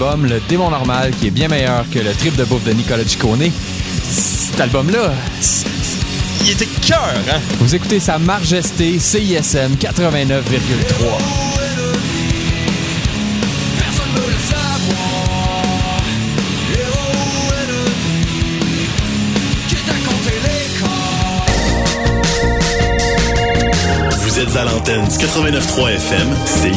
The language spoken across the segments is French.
Le démon normal, qui est bien meilleur que le trip de bouffe de Nicolas Ciccone. Cet album-là, il était cœur, hein? Vous écoutez sa majesté CISM 89,3. Vous êtes à l'antenne du 89.3 FM, c'est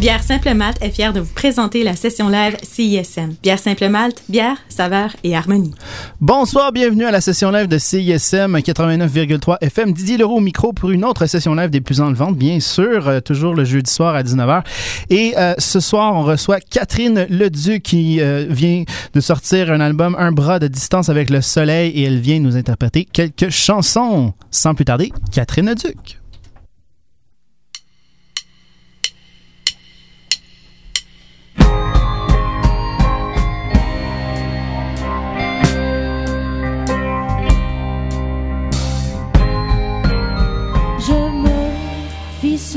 Bière Simple Malte est fière de vous présenter la session live CISM. Bière Simple Malte, bière, saveur et harmonie. Bonsoir, bienvenue à la session live de CISM 89,3 FM. Didier Leroux au micro pour une autre session live des plus enlevantes, bien sûr, euh, toujours le jeudi soir à 19h. Et euh, ce soir, on reçoit Catherine Leduc qui euh, vient de sortir un album Un bras de distance avec le soleil et elle vient nous interpréter quelques chansons. Sans plus tarder, Catherine Leduc.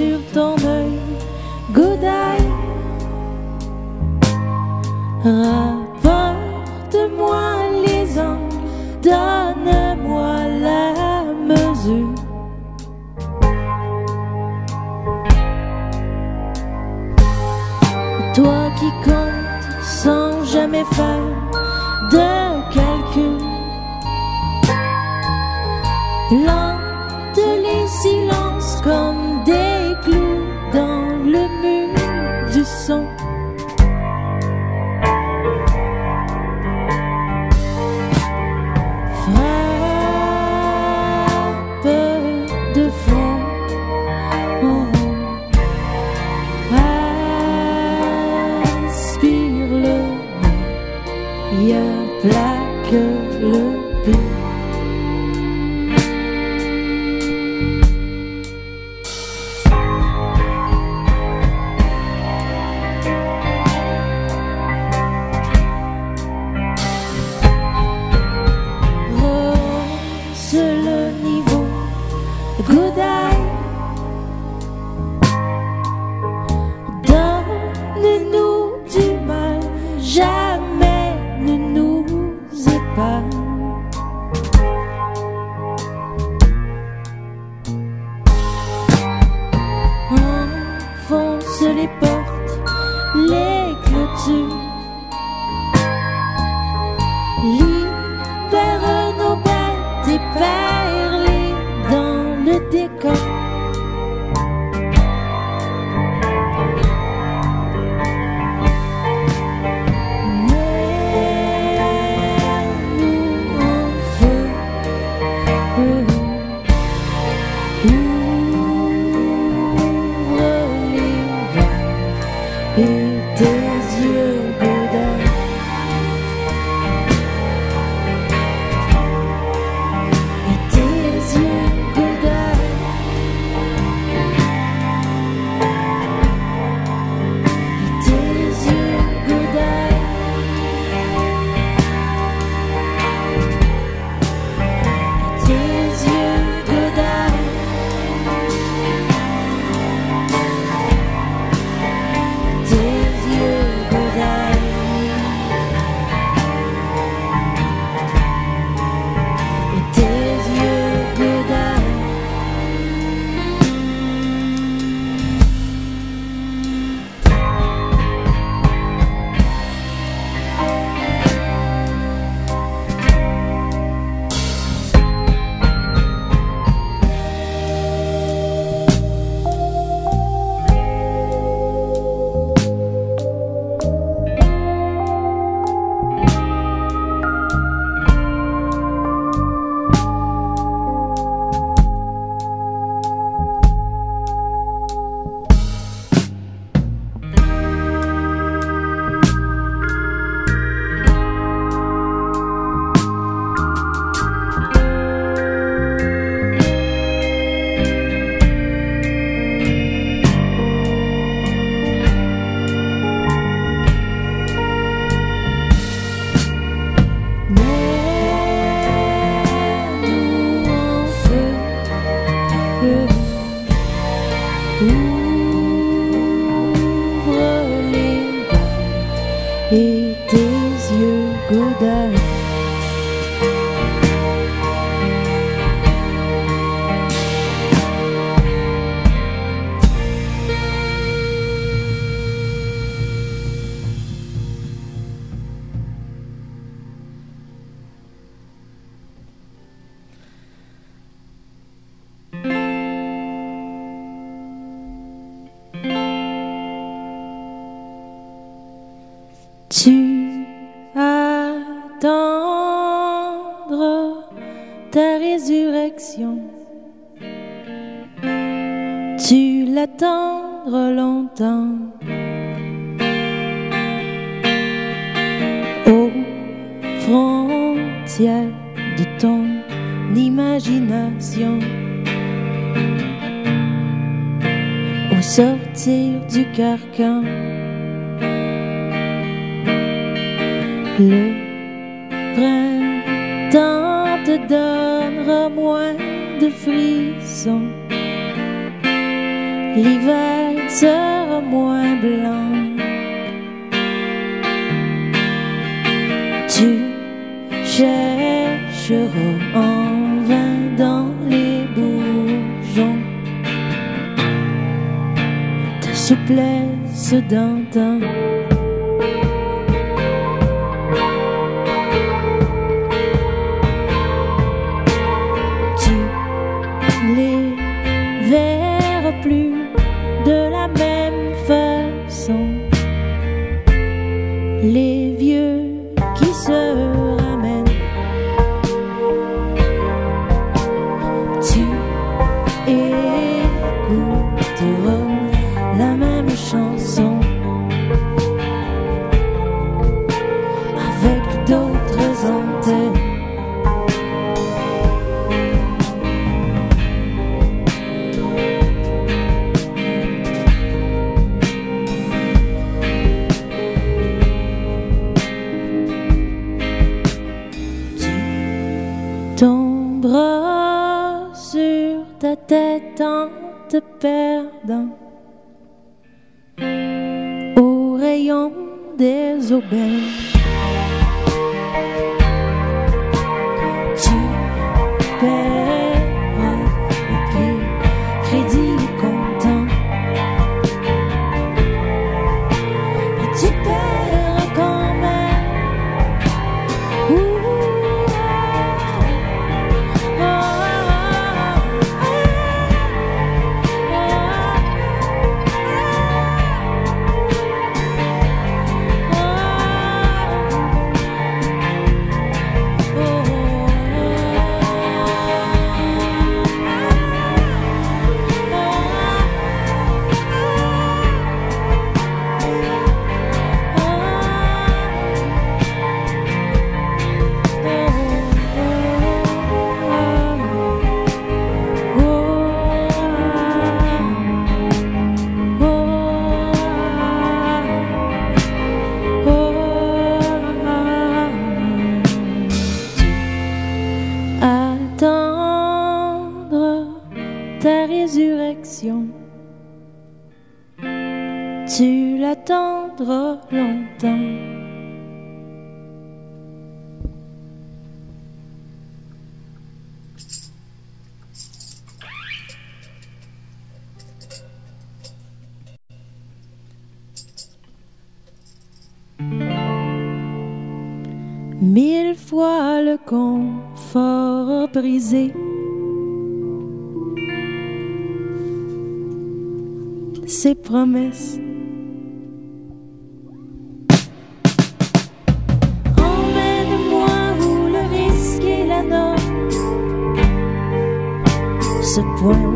Sur ton œil, eye. Rapporte-moi les angles, donne-moi la mesure. Toi qui comptes sans jamais faire de calcul. attendre ta résurrection. Tu l'attendre longtemps. Aux frontières de ton imagination. Au sortir du carcan printemps te donnera moins de frissons. L'hiver sera moins blanc. Tu chercheras en vain dans les bourgeons ta souplesse d'antan. Te perdant au rayon des aubaines. Longtemps. Mille fois le confort brisé. Ses promesses. Ce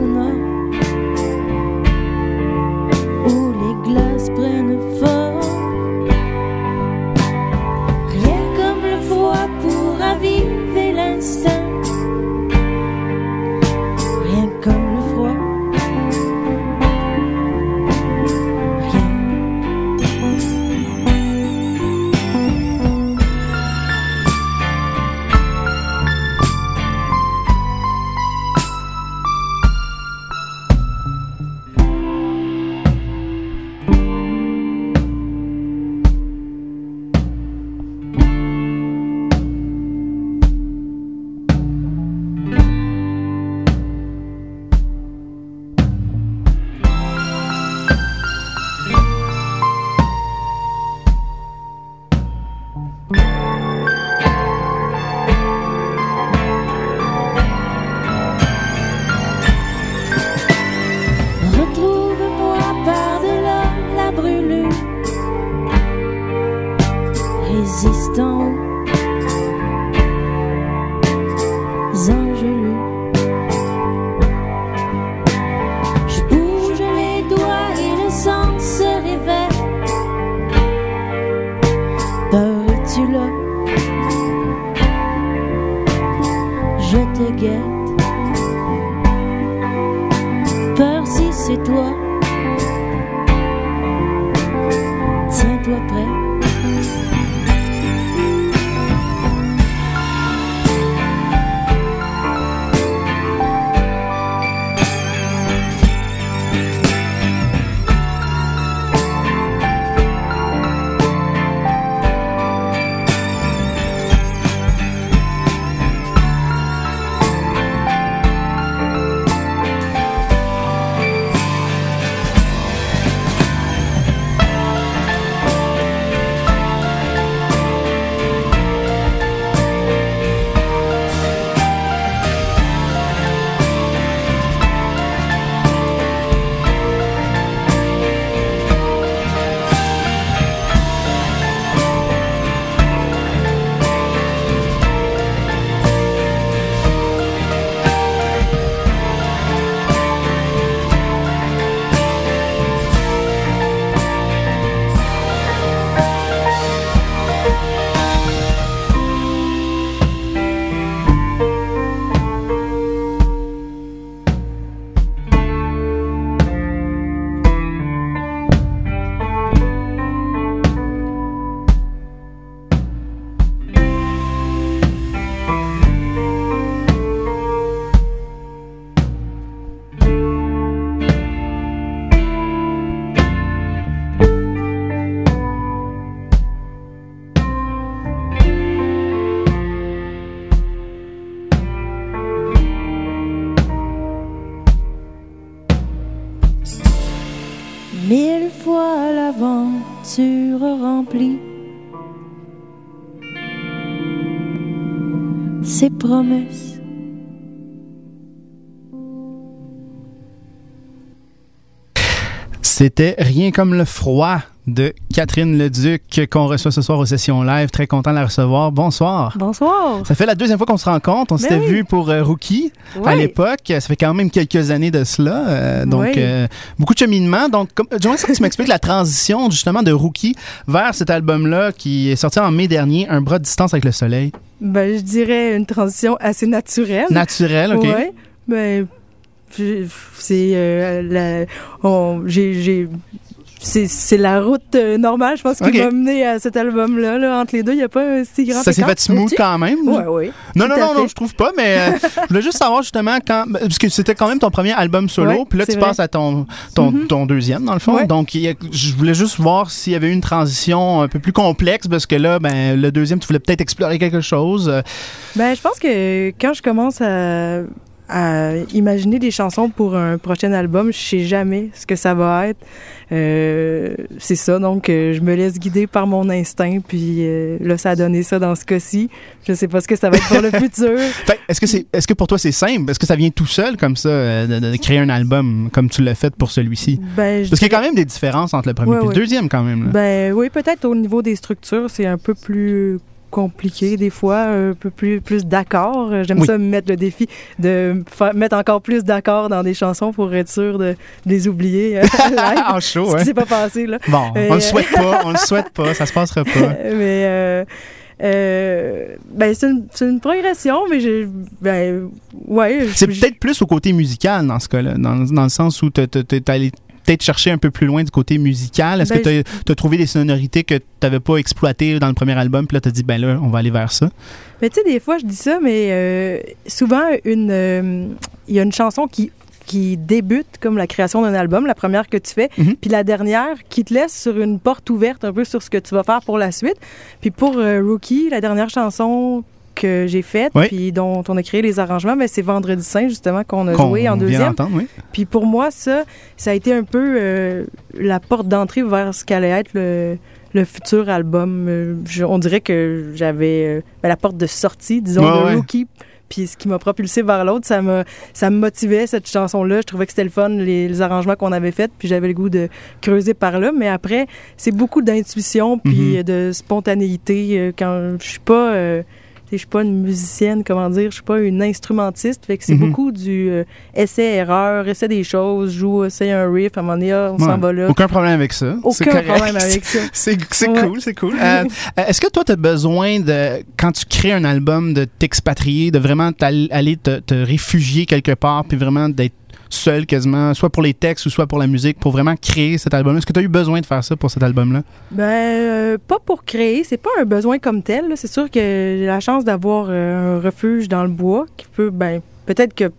C'était Rien comme le froid de Catherine Leduc qu'on reçoit ce soir aux sessions live. Très content de la recevoir. Bonsoir. Bonsoir. Ça fait la deuxième fois qu'on se rencontre. On s'était Ben oui. vu pour euh, Rookie à l'époque. Ça fait quand même quelques années de cela. Euh, donc, Oui. euh, beaucoup de cheminement. Donc, comme- j'aimerais ça que tu m'expliques la transition justement de Rookie vers cet album-là qui est sorti en mai dernier, Un bras de distance avec le soleil. Ben, je dirais une transition assez naturelle. Naturel, OK? Ouais. Ben, c'est euh, j'ai- c'est, c'est la route euh, normale, je pense, qui m'a mené à cet album-là. Là. Entre les deux, il n'y a pas un si grand Ça s'est fait smooth quand même? Ouais, ouais. Non, non, non, non, je trouve pas, mais euh, je voulais juste savoir justement quand. Parce que c'était quand même ton premier album solo, Ouais, puis là, tu vrai. passes à ton, ton, Mhm. ton deuxième, dans le fond. Ouais. Donc, a- je voulais juste voir s'il y avait eu une transition un peu plus complexe, parce que là, ben, le deuxième, tu voulais peut-être explorer quelque chose. Ben, je pense que quand je commence à, à imaginer des chansons pour un prochain album, je sais jamais ce que ça va être. Euh, c'est ça, donc euh, je me laisse guider par mon instinct, puis euh, là, ça a donné ça dans ce cas-ci. Je sais pas ce que ça va être pour le futur. fait, est-ce que c'est, est-ce que pour toi c'est simple? Est-ce que ça vient tout seul comme ça, de, de créer un album comme tu l'as fait pour celui-ci? Ben, je Parce qu'il y a quand même des différences entre le premier Ouais, et le ouais. deuxième quand même. là. Ben oui, peut-être au niveau des structures, c'est un peu plus compliqué des fois, un peu plus, plus d'accords. J'aime Oui. ça me mettre le défi de faire- mettre encore plus d'accords dans des chansons pour être sûr de, de les oublier. live. en show, Ce hein? qui s'est pas passé, là. Bon, Et, on le euh, souhaite pas, on le souhaite pas, ça se passera pas. mais euh, euh, ben c'est une, c'est une progression, mais j'ai ben ouais. C'est peut-être plus au côté musical dans ce cas-là, dans, dans le sens où t'es- t'es allé peut-être chercher un peu plus loin du côté musical. Est-ce Ben, que tu as, trouvé des sonorités que tu n'avais pas exploitées dans le premier album, puis là tu as dit, ben là, on va aller vers ça? Mais tu sais, des fois, je dis ça, mais euh, souvent, une, euh, il y a une chanson qui qui débute comme la création d'un album, la première que tu fais, Mhm. puis la dernière qui te laisse sur une porte ouverte un peu sur ce que tu vas faire pour la suite. Puis pour euh, Rookie, la dernière chanson que j'ai faite, Oui. puis dont on a créé les arrangements, ben, c'est Vendredi Saint, justement, qu'on a Qu'on joué en deuxième. oui. Puis pour moi, ça, ça a été un peu euh, la porte d'entrée vers ce qu'allait être le, le futur album. Euh, je- on dirait que j'avais euh, ben, la porte de sortie, disons, Ouais, de ouais. Rookie. Puis ce qui m'a propulsé vers l'autre, ça me, ça me motivait, cette chanson-là. Je trouvais que c'était le fun, les, les arrangements qu'on avait faits, puis j'avais le goût de creuser par là. Mais après, c'est beaucoup d'intuition, puis Mhm. de spontanéité. Quand je suis pas... euh, je suis pas une musicienne, comment dire, je suis pas une instrumentiste, fait que c'est Mhm. beaucoup du euh, essai-erreur, essai des choses, joue, essaye un riff, à un moment donné, ah, on s'en Ouais. va là. Aucun problème avec ça. Aucun problème avec ça. C'est Ouais. cool, c'est cool. Euh, euh, Est-ce que toi, tu as besoin de, quand tu crées un album, de t'expatrier, de vraiment aller te, te réfugier quelque part, puis vraiment d'être seul quasiment, soit pour les textes ou soit pour la musique, pour vraiment créer cet album-là? Est-ce que tu as eu besoin de faire ça pour cet album-là? Ben, euh, pas pour créer, c'est pas un besoin comme tel. là. C'est sûr que j'ai la chance d'avoir euh, un refuge dans le bois qui peut, ben, peut-être que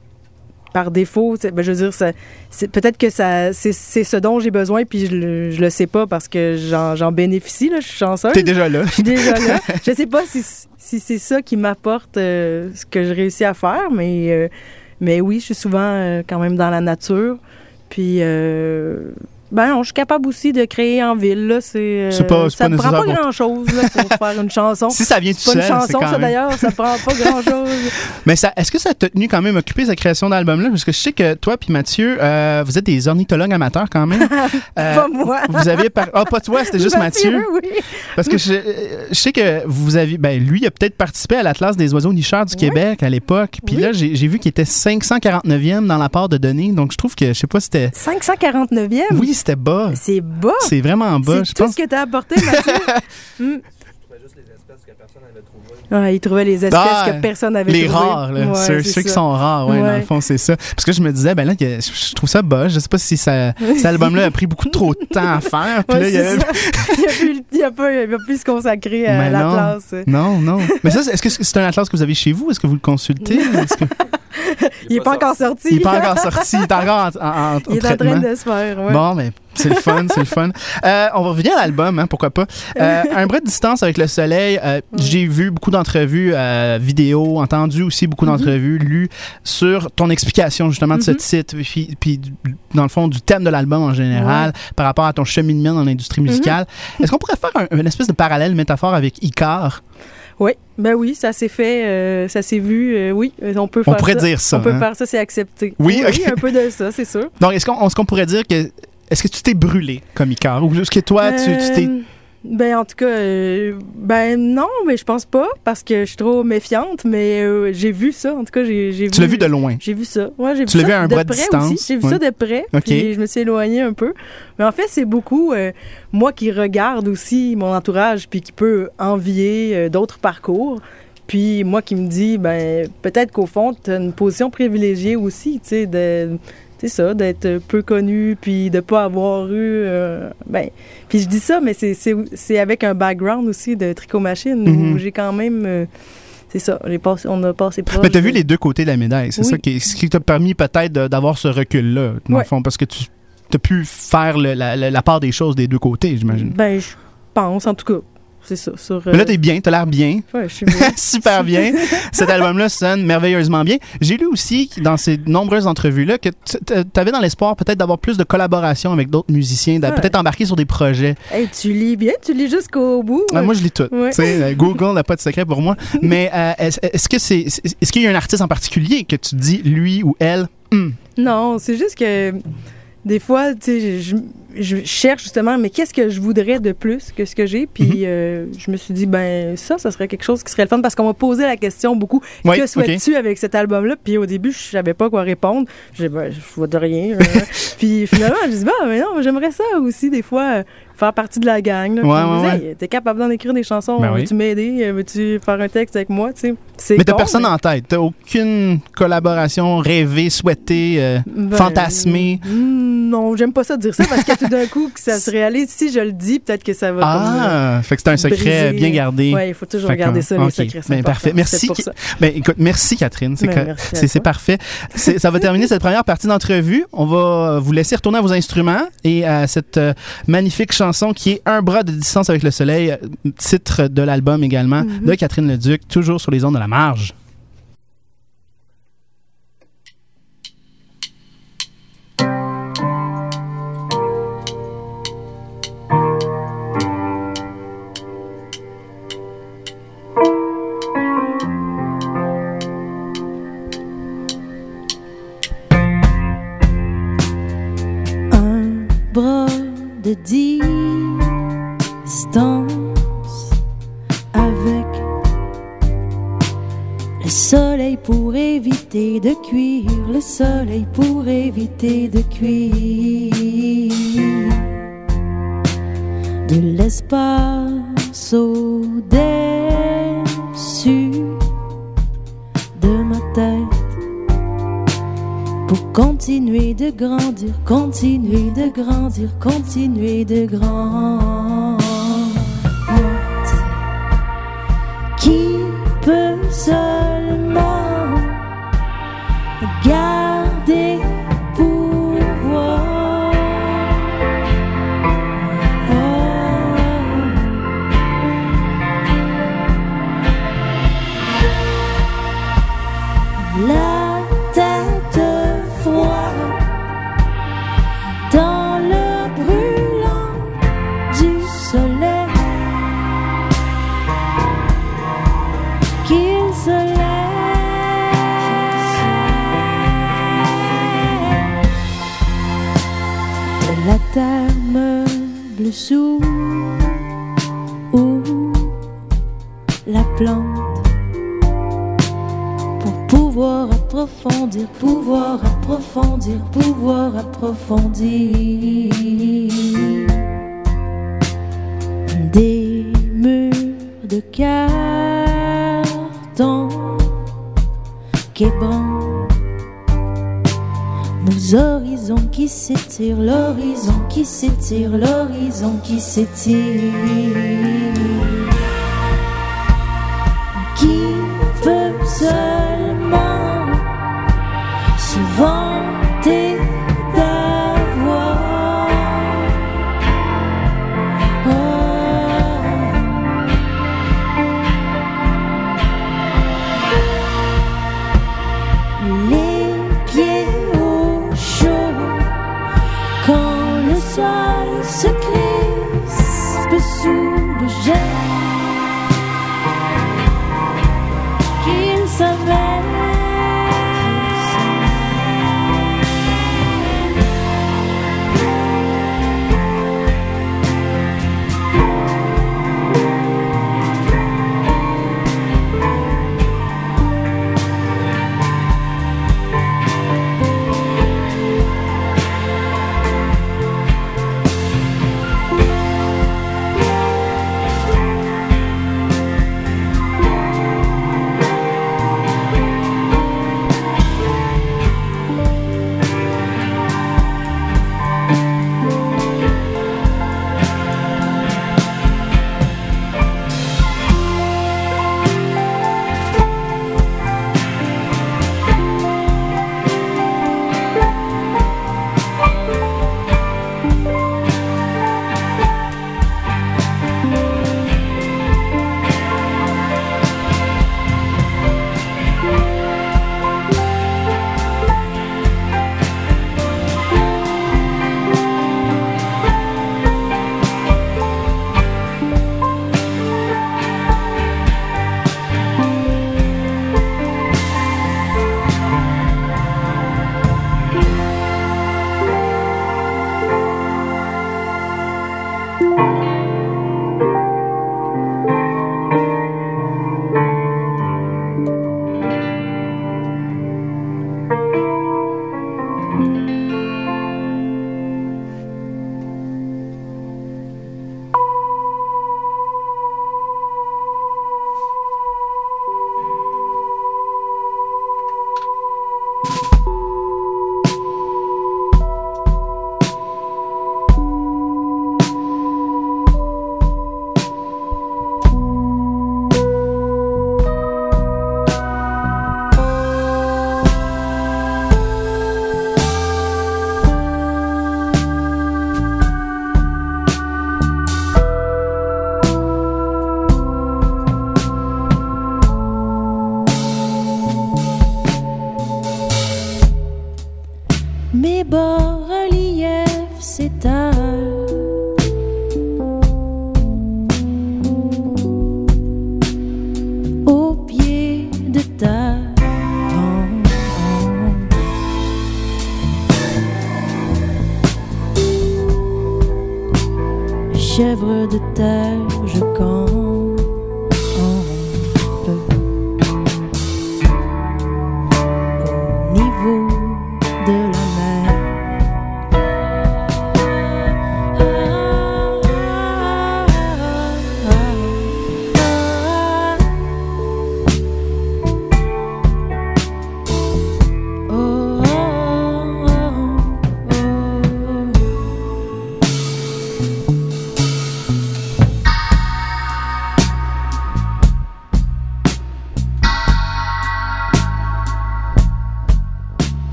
par défaut, c'est- ben, je veux dire, ça- c'est peut-être que ça, c'est c'est ce dont j'ai besoin, puis je le, je le sais pas parce que j'en j'en bénéficie. Là, je suis chanceuse. T'es déjà là. Je suis déjà là. Je sais pas si, si c'est ça qui m'apporte euh, ce que je réussis à faire, mais, euh, mais oui, je suis souvent euh, quand même dans la nature. Puis, euh, ben non, je suis capable aussi de créer en ville. Là, c'est, euh, C'est pas- ça ne prend pas grand-chose pour faire une chanson. Si ça vient tout C'est pas seul, une chanson, ça d'ailleurs, ça prend pas grand-chose. Mais ça, est-ce que ça t'a tenu quand même occupé sa création d'album-là? Parce que je sais que toi puis Mathieu, euh, vous êtes des ornithologues amateurs quand même. Euh, pas moi. Vous aviez par... Ah, pas toi, c'était juste Mathieu. oui. Parce que je, je sais que vous avez. Ben, lui, il a peut-être participé à l'Atlas des oiseaux nicheurs du Québec à l'époque. Puis Oui. là, j'ai j'ai vu qu'il était 549e dans la part de données. Donc, je trouve que, je sais pas, c'était. 549e? Oui, c'était bas. C'est bas. C'est vraiment bas. C'est Je tout pense. ce que t'as apporté, Mathieu. Hmm. Ouais, il trouvait les espèces Ah, que personne n'avait Les trouvées. rares, là. Ouais, ceux, ceux qui sont rares, ouais, dans le fond, c'est ça. Parce que je me disais, ben là, je trouve ça bas. Je sais pas si ça, cet album-là a pris beaucoup trop de temps à faire. Puis Ouais, là, il y a il, a pas, il a plus se consacrer à Mais la non. classe. Non, non. Mais ça, c'est- est-ce que c'est un atlas que vous avez chez vous? Est-ce que vous le consultez? Est-ce que- Il est pas encore sorti. Il n'est pas encore sorti. Il est encore en, en- en Il est en train de se faire. Ouais. Bon, mais c'est le fun, c'est le fun. Euh, on va revenir à l'album, hein, pourquoi pas. Euh, un bras de distance avec le soleil. euh, J'ai vu beaucoup d'entrevues vidéo, entendu aussi beaucoup Mm-hmm. d'entrevues, lu sur ton explication justement de ce titre, puis, puis dans le fond du thème de l'album en général, par rapport à ton cheminement dans l'industrie musicale. Mm-hmm. Est-ce qu'on pourrait faire un, une espèce de parallèle, métaphore avec Icar? Oui, ben oui, ça s'est fait, euh, ça s'est vu. euh, oui, on peut On faire pourrait ça. dire ça. On peut hein. faire ça, c'est accepté. Oui, ok. un peu de ça, c'est sûr. Donc, est-ce qu'on est-ce qu'on pourrait dire que. Est-ce que tu t'es brûlé comme Icar? Ou est-ce que toi, tu tu t'es. Ben, en tout cas, euh, ben non, mais je pense pas, parce que je suis trop méfiante, mais euh, j'ai vu ça. En tout cas, j'ai vu. Tu l'as vu de loin? J'ai vu ça. Ouais, j'ai Tu vu ça vu à un de près distance? aussi. J'ai vu Ouais. ça de près. Puis je me suis éloignée un peu. Mais en fait, c'est beaucoup euh, moi qui regarde aussi mon entourage, puis qui peut envier d'autres parcours. Puis moi qui me dis, ben peut-être qu'au fond, tu as une position privilégiée aussi, tu sais, de. C'est ça, d'être peu connu, puis de pas avoir eu. euh, ben, puis je dis ça, mais c'est- avec un background aussi de tricot-machine Mhm. où j'ai quand même. euh, c'est ça, passé- on a passé proche. Mais t'as vu de- les deux côtés de la médaille. C'est Oui. ça qui, ce qui t'a permis peut-être d'avoir ce recul-là, dans le fond, parce que tu as pu faire le- la, la- la part des choses des deux côtés, j'imagine. Ben, je pense, en tout cas. C'est ça. Sur, Mais là, euh, t'es bien, t'as l'air bien. ouais, je suis bien. Super bien. Cet album-là sonne merveilleusement bien. J'ai lu aussi dans ces nombreuses entrevues-là que tu avais dans l'espoir peut-être d'avoir plus de collaboration avec d'autres musiciens, Ouais. peut-être embarquer sur des projets. Hey, tu lis bien, tu lis jusqu'au bout. Ah, moi, je lis tout. Ouais. Euh, Google n'a pas de secret pour moi. Mais euh, est-ce que c'est est-ce qu'il y a un artiste en particulier que tu dis lui ou elle Hum, Non, c'est juste que des fois, tu sais, je, je cherche justement, mais qu'est-ce que je voudrais de plus que ce que j'ai? Puis Mhm. euh, je me suis dit, ben ça, ça serait quelque chose qui serait le fun parce qu'on m'a posé la question beaucoup. Que souhaites-tu avec cet album-là? Puis au début, je savais pas quoi répondre. Je ben, je vois de rien. euh. Puis finalement, je dis, bah, mais non, j'aimerais ça aussi, des fois, faire partie de la gang. Là. Ouais, ouais, Hey, t'es capable d'en écrire des chansons? Ben oui. Veux-tu m'aider? Euh, Veux-tu faire un texte avec moi? Tu sais, c'est Mais t'as con, personne mais- en tête. T'as aucune collaboration rêvée, souhaitée, euh, Ben, fantasmée. mm, Non, j'aime pas ça dire ça parce que tout d'un coup, que ça se réalise, si je le dis, peut-être que ça va Ah, fait que c'est un secret briser. bien gardé. comme... Ouais, il faut toujours Fait garder ça, ok. les secrets. c'est Ben, parfait. Merci C'est pour qui- ça. Ben, écoute, merci Catherine. C'est Ben, que- merci à c'est c'est toi. parfait. C'est- Ça va terminer cette première partie d'entrevue. On va vous laisser retourner à vos instruments et à cette euh, magnifique chanson qui est Un bras de distance avec le soleil, euh, titre de l'album également Mm-hmm. de Catherine Leduc, toujours sur les ondes de la marge. un bras de distance le soleil pour éviter de cuire, le soleil pour éviter de cuire de l'espace au-dessus de ma tête pour continuer de grandir, continuer de grandir, continuer de grandir. Peut seulement garder meuble sous ou la plante. Pour pouvoir approfondir, pouvoir approfondir, pouvoir approfondir. Des murs de carton qu'ébranlent nos horizons qui s'étirent, l'horizon qui s'étire, l'horizon qui s'étire. Qui peut seulement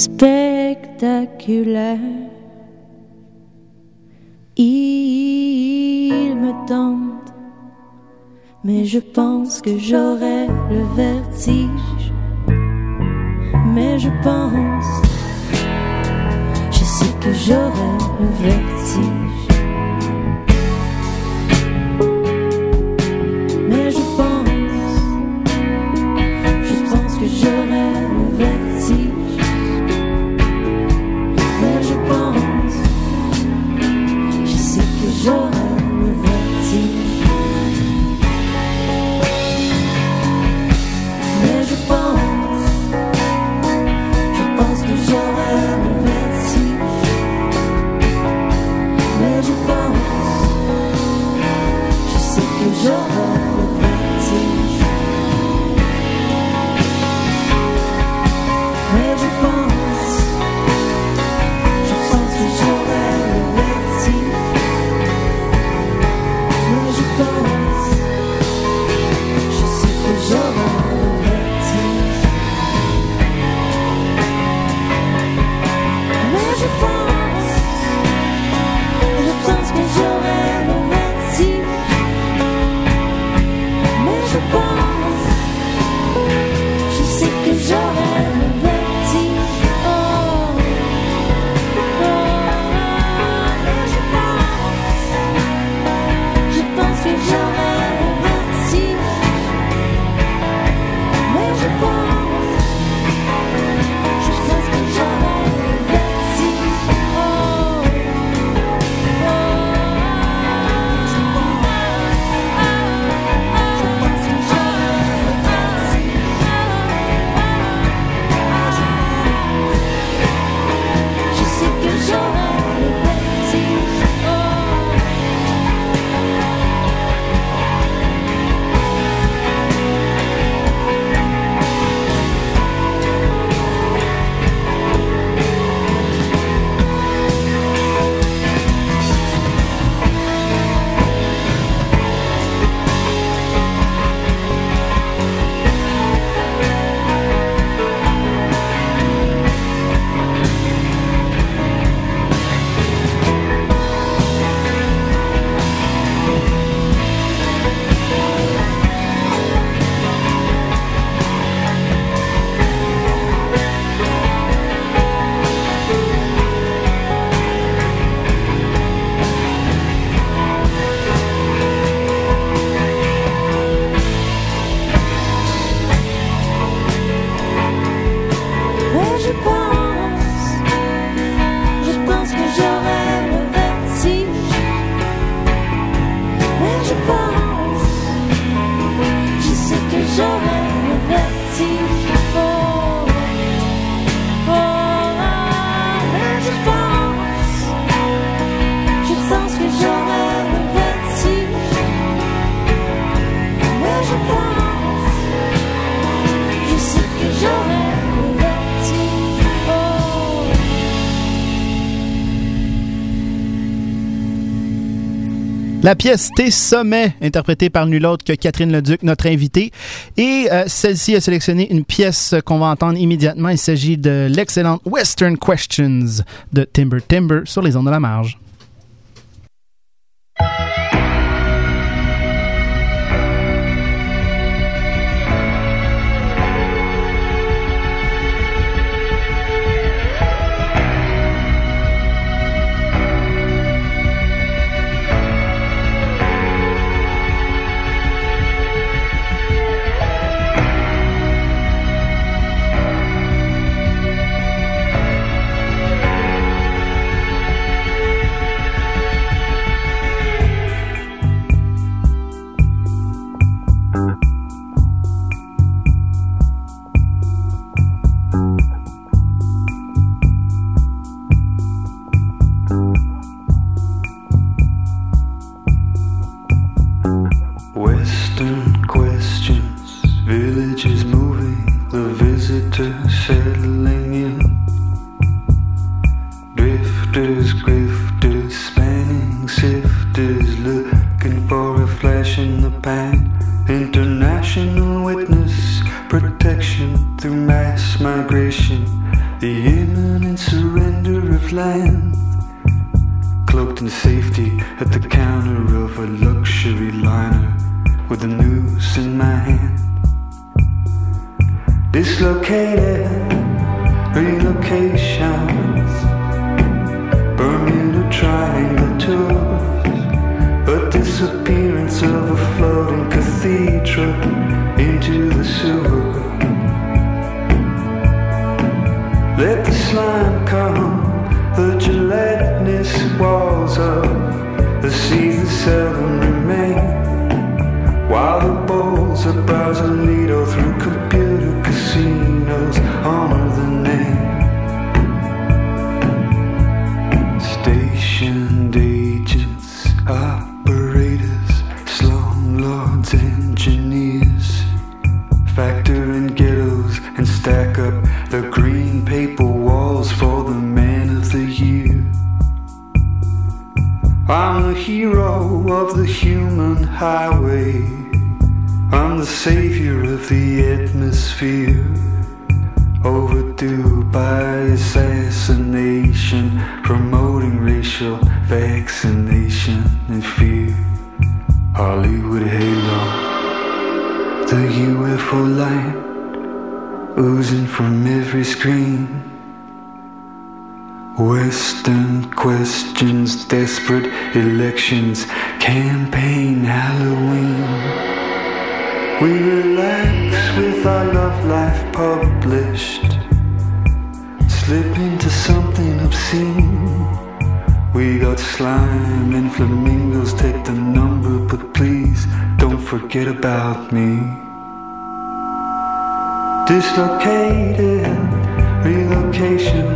spectaculaire. Il me tente, mais je pense que j'aurai le vertige. Mais je pense, je sais que j'aurai le vertige. La pièce Tes sommets, interprétée par nul autre que Catherine Leduc, notre invitée. Et euh, celle-ci a sélectionné une pièce qu'on va entendre immédiatement. Il s'agit de l'excellente Western Questions de Timber Timber sur les ondes de la marge. Dislocated relocations, Bermuda Triangle tours, a disappearance of a floating cathedral into the sewer. Let the slime come, the gelatinous walls of the seas that seldom remain. While the bowls of Brasilito through Dislocated relocation.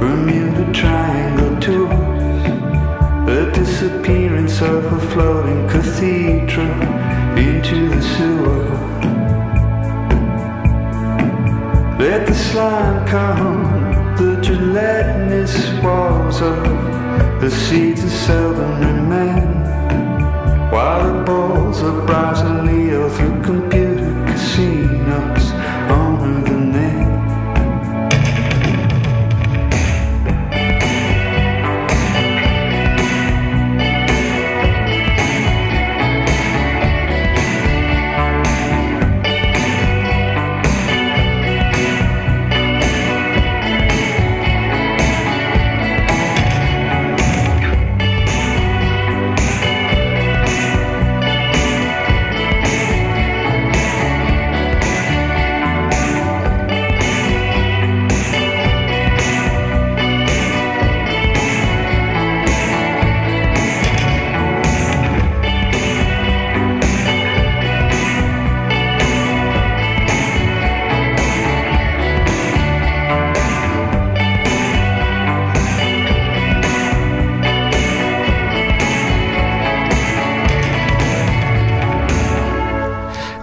Bermuda Triangle tours, the disappearance of a floating cathedral into the sewer. Let the slime come, the gelatinous walls of the seeds that seldom remain. While the balls of Brasilio through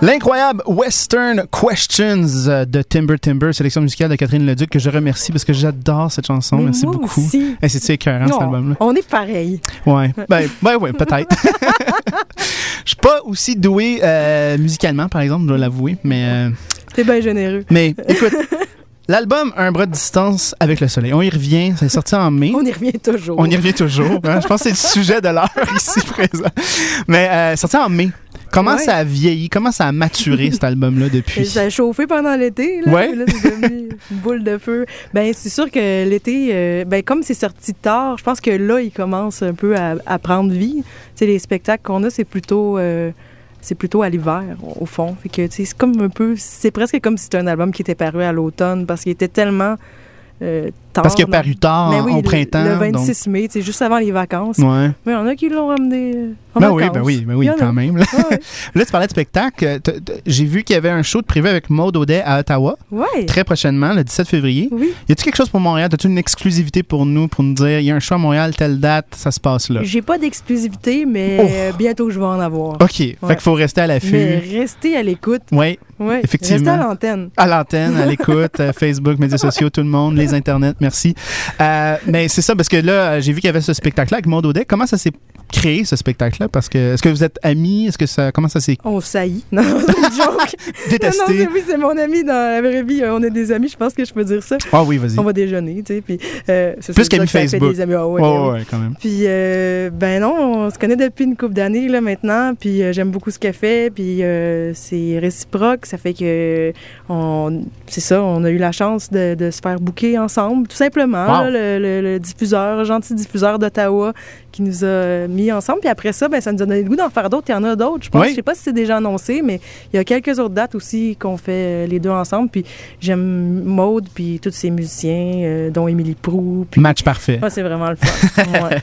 L'incroyable Western Questions euh, de Timber Timber, sélection musicale de Catherine Leduc, que je remercie parce que j'adore cette chanson. Mais Merci moi beaucoup. aussi. Eh, C'est-tu écœurant, cet album-là? on est pareil. Ouais. Ben, ben ouais, peut-être. Je suis pas aussi doué euh, musicalement, par exemple, je dois l'avouer, mais, euh, T'es bien généreux. mais écoute, l'album Un bras de distance avec le soleil, on y revient, c'est sorti en mai. On y revient toujours. On y revient toujours. hein. Je pense que c'est le sujet de l'heure ici présent. Mais euh, sorti en mai. Comment Ouais. ça a vieilli? Comment ça a maturé cet album-là depuis? Ça a chauffé pendant l'été, là. Ouais. Là, c'est devenu une boule de feu. Ben, c'est sûr que l'été, euh, ben, comme c'est sorti tard, je pense que là, il commence un peu à, à prendre vie. Tu sais, les spectacles qu'on a, c'est plutôt, euh, c'est plutôt à l'hiver, au fond. Fait que, c'est comme un peu, c'est presque comme si c'était un album qui était paru à l'automne parce qu'il était tellement euh, tard. Parce qu'il a paru tard, Mais oui, au printemps. Le, donc- 26 mai, c'est juste avant les vacances. Ouais. Mais il y en a qui l'ont ramené euh, en Ben oui, ben oui, ben oui, Il y en a. quand même. Là, Ouais, ouais. Là, tu parlais de spectacle. Euh, J'ai vu qu'il y avait un show de privé avec Maud Audet à Ottawa, Ouais. très prochainement, le 17 février. Oui. Y a-tu quelque chose pour Montréal? As-tu une exclusivité pour nous, pour nous dire, il y a un show à Montréal, telle date, ça se passe là? J'ai pas d'exclusivité, mais Oh. bientôt je vais en avoir. OK, fait qu'il faut rester à Mais l'affût. restez à l'écoute. Oui, Ouais. Effectivement. Restez à l'antenne. à l'antenne, à l'écoute, euh, Facebook, médias sociaux, tout le monde, les internets, merci. Euh, mais c'est ça, parce que là, euh, j'ai vu qu'il y avait ce spectacle-là avec Maud Audet. Comment ça s'est créé, ce spectacle-là? Parce que, est-ce que vous êtes amis? Est-ce que ça, comment ça s'est On saillit. Non, c'est une joke. non, non, détesté? c'est, oui, c'est mon ami dans la vraie vie. On est des amis, je pense que je peux dire ça. Ah oui, vas-y. On va déjeuner, tu sais. Puis, euh, c'est Plus qu'amis Facebook. Des amis. Ah ouais, Ouais, ouais. ouais, ouais, quand même. Puis, euh, ben non, on se connaît depuis une couple d'années là maintenant. Puis euh, j'aime beaucoup ce qu'elle fait. Puis euh, c'est réciproque. Ça fait que on, c'est ça, on a eu la chance de, de se faire bouquer ensemble, tout simplement. Wow. là, le, le- le diffuseur, le gentil diffuseur d'Ottawa qui nous a mis ensemble. Puis après ça, ben ça nous a donné le goût d'en faire d'autres. Il y en a d'autres, je pense. Oui. Je sais pas si c'est déjà annoncé, mais il y a quelques autres dates aussi qu'on fait euh, les deux ensemble. Puis j'aime Maude, puis tous ces musiciens, euh, dont Émilie Prou. Puis Match parfait. Ouais, c'est vraiment le fun. Ouais.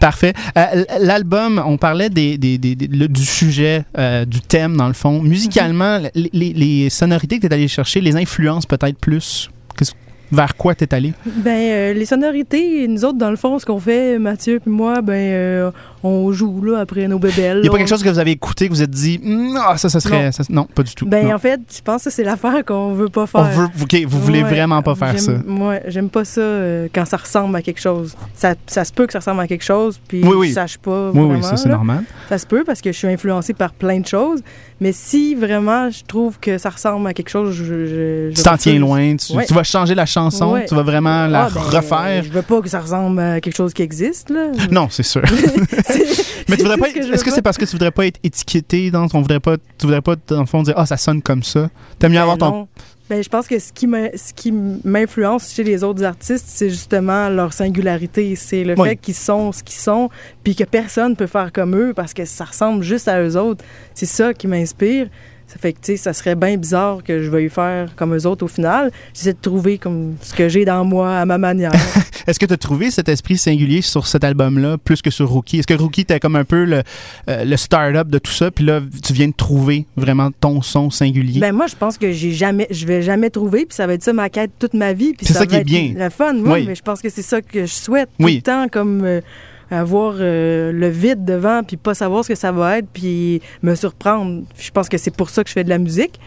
Parfait. Euh, L'album, on parlait des, des- des- des- le- du sujet, euh, du thème, dans le fond. Musicalement, Mhm. les, les- les sonorités que tu es allé chercher, les influences peut-être plus. Qu'est-ce- Vers quoi tu es allé? Ben, euh, les sonorités, nous autres, dans le fond, ce qu'on fait, Mathieu et moi, ben, euh, on joue là après nos bébelles. Il n'y a pas quelque chose que vous avez écouté que vous êtes dit, Hmm, ah, ça, ça serait. Non. ça- non, pas du tout. Ben, Non. en fait, je pense que c'est l'affaire qu'on veut pas faire. On veut, ok, vous voulez Ouais, vraiment pas faire ça. Ouais, j'aime pas ça euh, quand ça ressemble à quelque chose. Ça, ça se peut que ça ressemble à quelque chose, puis Oui, oui. je sache pas Oui, vraiment. oui, ça c'est normal. Ça se peut parce que je suis influencée par plein de choses. Mais si vraiment je trouve que ça ressemble à quelque chose, je. je, je Tu t'en tiens loin, tu, Ouais. tu vas changer la chanson, Ouais. tu vas vraiment la Ah, ben, refaire. Je veux pas que ça ressemble à quelque chose qui existe, là. Non, c'est sûr. Mais tu voudrais pas. Est-ce que c'est parce que tu voudrais pas être étiqueté dans ton voudrais pas tu voudrais pas dans le fond dire ah ça sonne comme ça. T'aimes mieux Ben avoir ton non. Ben, je pense que ce qui m'in- ce qui m'influence chez les autres artistes, c'est justement leur singularité. C'est le Oui. fait qu'ils sont ce qu'ils sont, puis que personne peut faire comme eux parce que ça ressemble juste à eux autres. C'est ça qui m'inspire. Ça fait que, tu sais, ça serait bien bizarre que je veuille faire comme eux autres au final. J'essaie de trouver comme ce que j'ai dans moi à ma manière. Est-ce que tu as trouvé cet esprit singulier sur cet album-là plus que sur Rookie? Est-ce que Rookie était comme un peu le, euh, le start-up de tout ça, puis là, tu viens de trouver vraiment ton son singulier? Ben moi, je pense que j'ai jamais, je vais jamais trouver, puis ça va être ça ma quête toute ma vie. C'est ça qui va est être bien. Le fun, moi, Oui. mais je pense que c'est ça que je souhaite Oui. tout le temps, comme euh, avoir euh, le vide devant, puis pas savoir ce que ça va être, puis me surprendre. Je pense que c'est pour ça que je fais de la musique.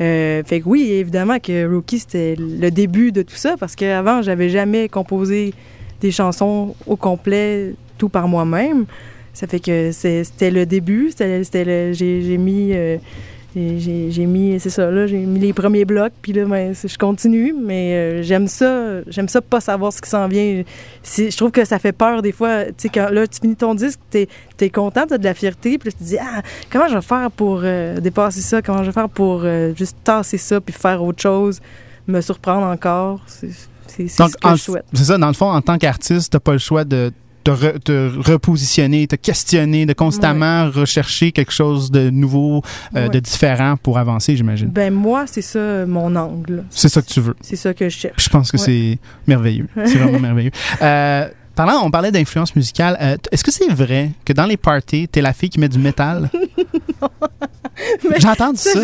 Euh, fait que oui, évidemment que Rookie, c'était le début de tout ça, parce qu'avant, j'avais jamais composé des chansons au complet, tout par moi-même. Ça fait que c'était le début, c'était j'ai mis... euh, j'ai- mis, c'est ça, là, j'ai mis les premiers blocs, puis là, ben, je continue, mais euh, j'aime ça, j'aime ça pas savoir ce qui s'en vient. Je trouve que ça fait peur des fois, tu sais, quand là, tu finis ton disque, t'es es content, t'as de la fierté, puis là, tu te dis, ah, comment je vais faire pour euh, dépasser ça, comment je vais faire pour euh, juste tasser ça, puis faire autre chose, me surprendre encore, c'est ce que en- je souhaite. c'est ça, dans le fond, en tant qu'artiste, t'as pas le choix de te, re- te repositionner, te questionner, de constamment rechercher quelque chose de nouveau, euh, Ouais. de différent pour avancer, j'imagine. Ben moi, c'est ça mon angle. C'est ça que tu veux. C'est ça que je cherche. Je pense que Ouais. c'est merveilleux. C'est vraiment merveilleux. Euh, parlant, on parlait d'influence musicale. euh, Est-ce que c'est vrai que dans les parties, t'es la fille qui met du métal? Entendu Ça,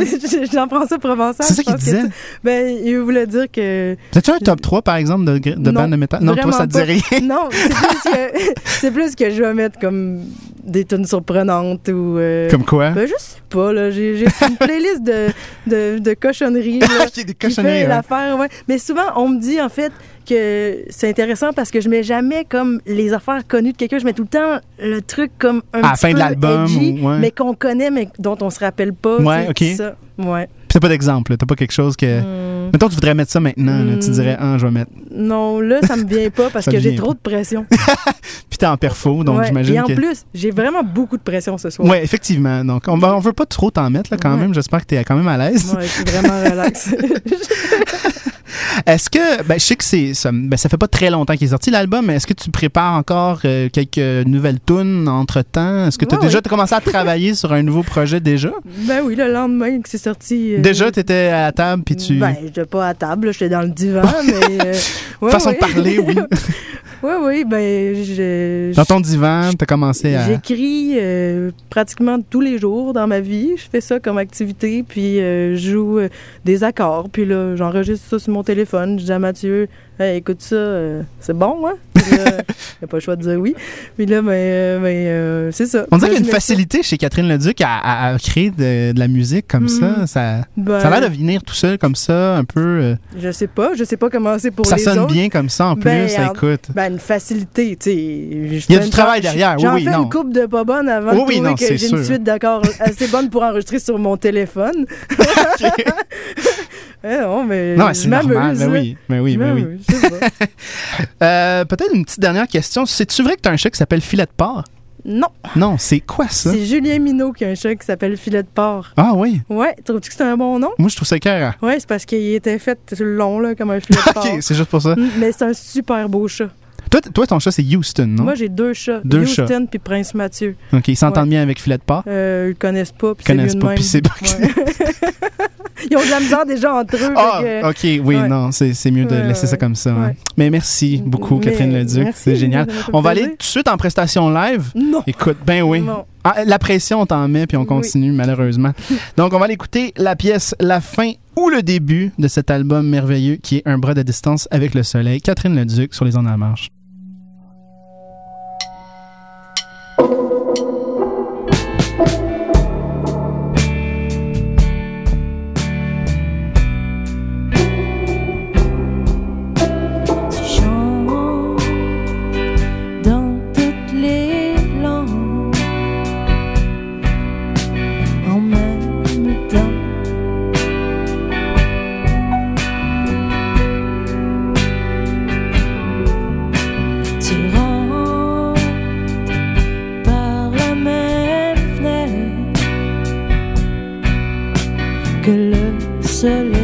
J'en prends ça provençal. C'est ça qu'il que disait. tu- Ben, il voulait dire que. As-tu un top 3, par exemple, de, de Non, bandes de métal? Non, toi, ça te dit rien. Non, c'est plus, que, c'est plus que je vais mettre comme des tunes surprenantes ou. euh, Comme quoi? ben, je sais pas, là. J'ai j'ai une playlist de, de, de cochonneries. là, des qui cochonneries, fait ouais. l'affaire, ouais. Mais souvent, on me dit, en fait, que c'est intéressant parce que je mets jamais comme les affaires connues de quelqu'un. Je mets tout le temps le truc comme un À petit fin de peu l'album, edgy, ou- ouais. mais qu'on connaît, mais dont on se rappelle pas. Ouais, ok. Ça. Ouais. Puis t'as pas d'exemple, t'as pas quelque chose que. Hmm. Mettons, tu voudrais mettre ça maintenant, là. tu Hmm. dirais, ah, je vais mettre. Non, là, ça me vient pas parce que j'ai trop de pression. Puis t'es en perfo, donc Ouais. j'imagine Et en que. plus, j'ai vraiment beaucoup de pression ce soir. Ouais, effectivement. Donc, on, on veut pas trop t'en mettre, là, quand Ouais. même. J'espère que t'es quand même à l'aise. Ouais, je suis vraiment relax. Est-ce que, ben, je sais que c'est, ça, ben, ça fait pas très longtemps qu'il est sorti l'album, mais est-ce que tu prépares encore euh, quelques nouvelles tunes entre temps? Est-ce que tu as Ouais, déjà t'as commencé à travailler sur un nouveau projet déjà? ben oui, le lendemain que c'est sorti. euh, Déjà, tu étais à la table, puis tu. Ben, j'étais pas à table, j'étais dans le divan, mais. euh, ouais, Façon ouais. de parler, oui. Oui, oui, ben, je. Dans ton divan, tu as commencé à. J'écris euh, pratiquement tous les jours dans ma vie. Je fais ça comme activité, puis euh, je joue euh, des accords. Puis là, j'enregistre ça sur mon téléphone. Je dis à Mathieu, hey, écoute ça, euh, c'est bon, hein? Il a pas le choix de dire oui. Puis là, ben, euh, ben, euh, c'est ça. On dirait qu'il y a une ça. facilité chez Catherine Leduc à, à- à créer de, de la musique comme Mhm. ça. Ça, Ben, ça a l'air de venir tout seul comme ça, un peu. euh, Je sais pas, je sais pas comment c'est pour ça les sonne autres. bien comme ça en plus, Ben, ça en- écoute. Ben, une facilité, tu sais. Il y a du travail derrière, oui, J'en oui, fais non. une coupe de pas bonne avant Oui, de oui, trouver non, que j'ai une suite d'accords assez bonne pour enregistrer sur mon téléphone. Eh non, mais Non, c'est normal. Mais là. oui, mais oui, mais oui. Euh, Peut-être une petite dernière question. C'est-tu vrai que tu as un chat qui s'appelle Filet de porc? Non, Non, c'est quoi ça? c'est Julien Minot qui a un chat qui s'appelle Filet de porc. Ah oui, Ouais, trouves-tu que c'est un bon nom? moi je trouve ça écœurant. Ouais, c'est parce qu'il était fait long, là, comme un filet de porc. Ok, c'est juste pour ça. Mm, Mais c'est un super beau chat. Toi, toi, ton chat, c'est Houston, non? Moi, j'ai deux chats. Deux Houston puis Prince Mathieu. ok, ils s'entendent Ouais. bien avec Filet de porc. Euh, ils le connaissent pas, Ils connaissent pas, puis c'est- Ouais. Ils ont de la misère déjà entre eux. Ah, que- ok, oui, ouais. non, c'est mieux de laisser ça comme ça. hein. Mais merci beaucoup, Mais- Catherine Leduc. C'est génial. On va aller tout de suite en prestation live? Non. Écoute, ben oui. Non. Ah, la pression, on t'en met, puis on Oui. continue, malheureusement. Donc, on va aller écouter la pièce La fin ou le début de cet album merveilleux qui est Un bras de distance avec le soleil. Catherine Leduc sur les ondes à la marche. Música le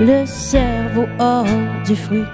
le cerveau hors du fruit.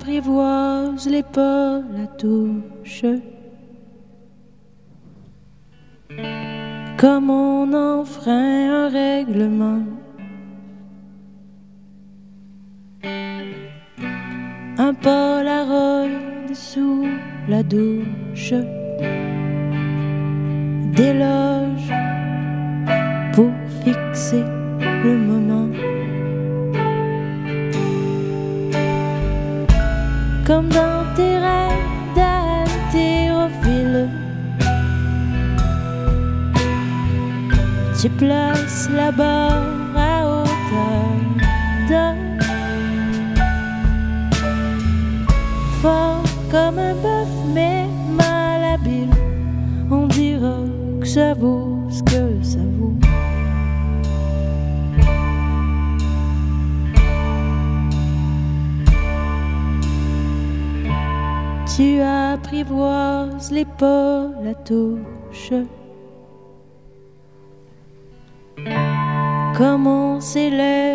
apprivoise l'épaule à touche. Comme on enfreint un règlement. Un polaroid sous la douche.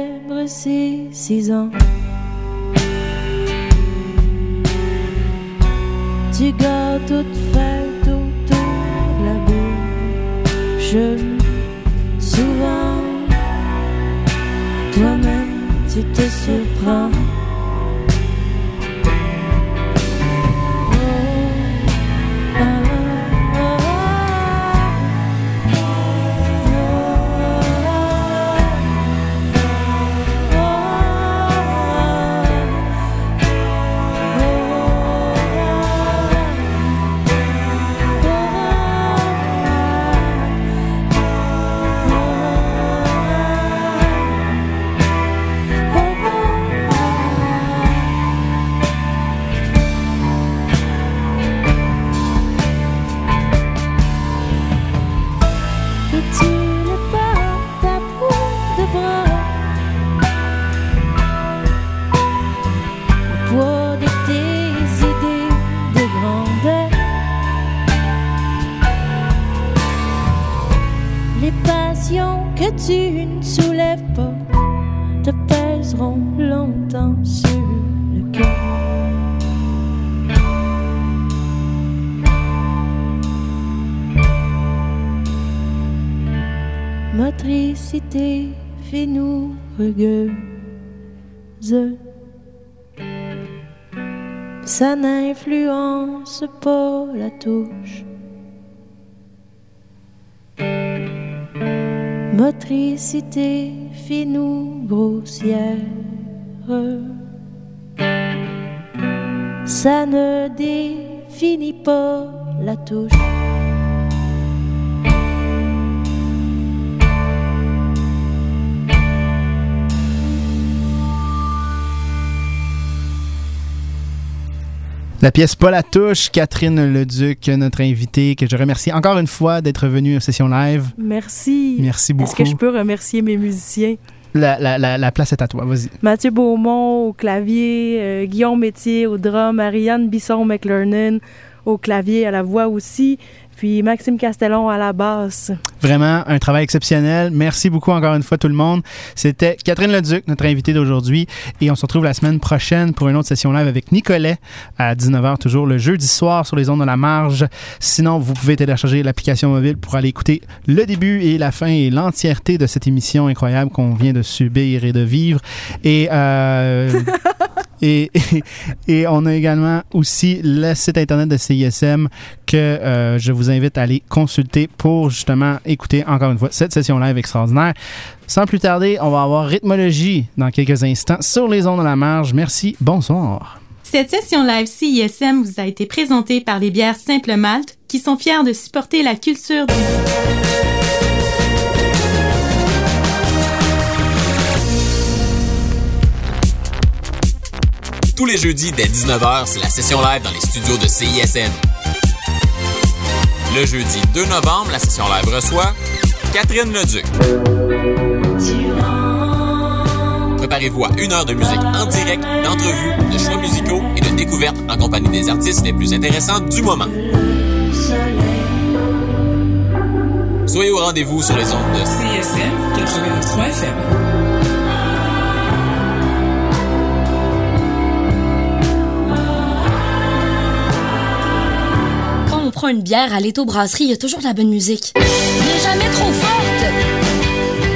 célèbre ses six ans. Tu gardes toute faite autour de la boue. Je souvent, toi-même, tu te surprends. Motricité fine-nous grossière. Ça ne définit pas la touche. La pièce Pas la touche, Catherine Leduc, notre invitée, que je remercie encore une fois d'être venue à Session Live. Merci. Merci beaucoup. Est-ce que je peux remercier mes musiciens? La, la, la, la place est à toi, vas-y. Mathieu Beaumont au clavier, euh, Guillaume Métier au drum, Ariane Bisson-McLernon au clavier, à la voix aussi, puis Maxime Castellon à la basse. Vraiment un travail exceptionnel. Merci beaucoup encore une fois tout le monde. C'était Catherine Leduc, notre invitée d'aujourd'hui. Et on se retrouve la semaine prochaine pour une autre session live avec Nicolet à 19h, toujours le jeudi soir sur les ondes de la marge. Sinon, vous pouvez télécharger l'application mobile pour aller écouter le début et la fin et l'entièreté de cette émission incroyable qu'on vient de subir et de vivre. Et, euh, et, on a également aussi le site internet de CISM que euh, je vous invite à aller consulter pour justement écouter encore une fois cette session live extraordinaire. Sans plus tarder, on va avoir rythmologie dans quelques instants sur les ondes de la marge. Merci, bonsoir. Cette session live CISM vous a été présentée par les bières Simple Malte qui sont fiers de supporter la culture du... Tous les jeudis dès 19h, c'est la session live dans les studios de CISN. Le jeudi 2 novembre, la session live reçoit Catherine Leduc. Préparez-vous à une heure de musique en direct, d'entrevues, de choix musicaux et de découvertes en compagnie des artistes les plus intéressants du moment. Soyez au rendez-vous sur les ondes de CSM 89.3 FM. Quand on prend une bière à Leto Brasserie, il y a toujours la bonne musique. Mais jamais trop forte!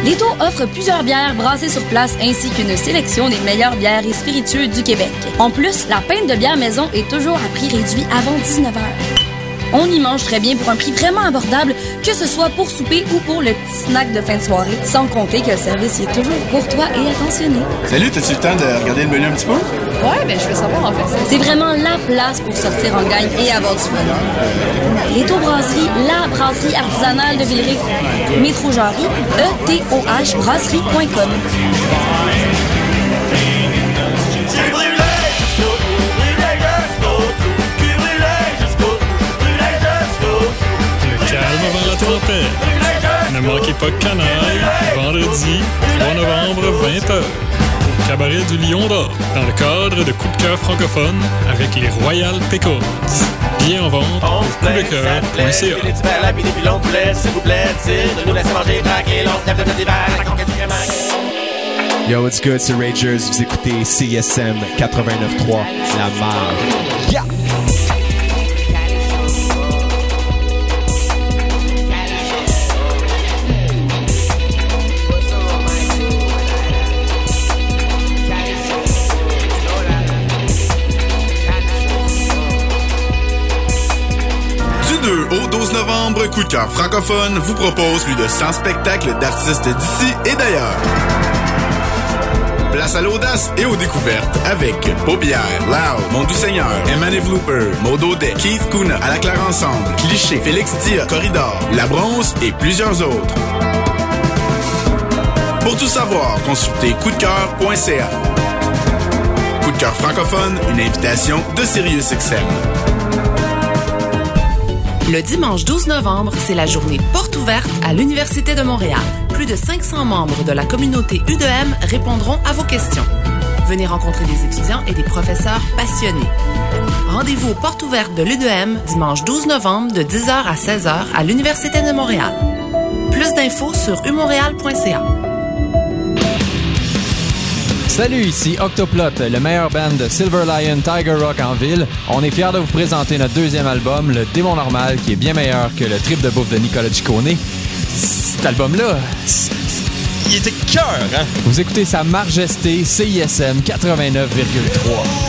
Leto offre plusieurs bières brassées sur place ainsi qu'une sélection des meilleures bières et spiritueux du Québec. En plus, la pinte de bière maison est toujours à prix réduit avant 19h. On y mange très bien pour un prix vraiment abordable, que ce soit pour souper ou pour le petit snack de fin de soirée, sans compter que le service y est toujours courtois et attentionné. Salut, t'as-tu le temps de regarder le menu un petit peu? Ouais, ben je veux savoir en fait. C'est vraiment la place pour sortir en gang et avoir du fun. Les Brasserie, la brasserie artisanale de Villeray. Métro Jarry, E E-T-O-H brasserie.com. Ne manquez pas Canaille, vendredi 3 novembre 20h. Au cabaret du Lion d'Or, dans le cadre de Coup de cœur francophone avec les Royal Pickles. Bien en vente au coupdecoeur.ca. Yo, what's good, c'est Rangers. Vous écoutez CSM 89.3, La Marge. Yeah! Coup de cœur francophone vous propose plus de 100 spectacles d'artistes d'ici et d'ailleurs. Place à l'audace et aux découvertes avec Paupière, Loud, Mon du Seigneur, Emmanuel Looper, Maud Audet, Keith Kuna, À la Claire Ensemble, Cliché, Félix Dia, Corridor, La Bronze et plusieurs autres. Pour tout savoir, consultez coupdecoeur.ca. Coup de cœur francophone, une invitation de SiriusXM. Le dimanche 12 novembre, c'est la journée porte ouverte à l'Université de Montréal. Plus de 500 membres de la communauté UDM répondront à vos questions. Venez rencontrer des étudiants et des professeurs passionnés. Rendez-vous aux portes de l'UDM dimanche 12 novembre de 10h à 16h à l'Université de Montréal. Plus d'infos sur humontréal.ca. Salut, ici Octoplot, le meilleur band de Silver Lion Tiger Rock en ville. On est fiers de vous présenter notre deuxième album, Le Démon Normal, qui est bien meilleur que le trip de bouffe de Nicolas Ciccone. Cet album-là, il était cœur, hein? Vous écoutez Sa Majesté CISM 89,3.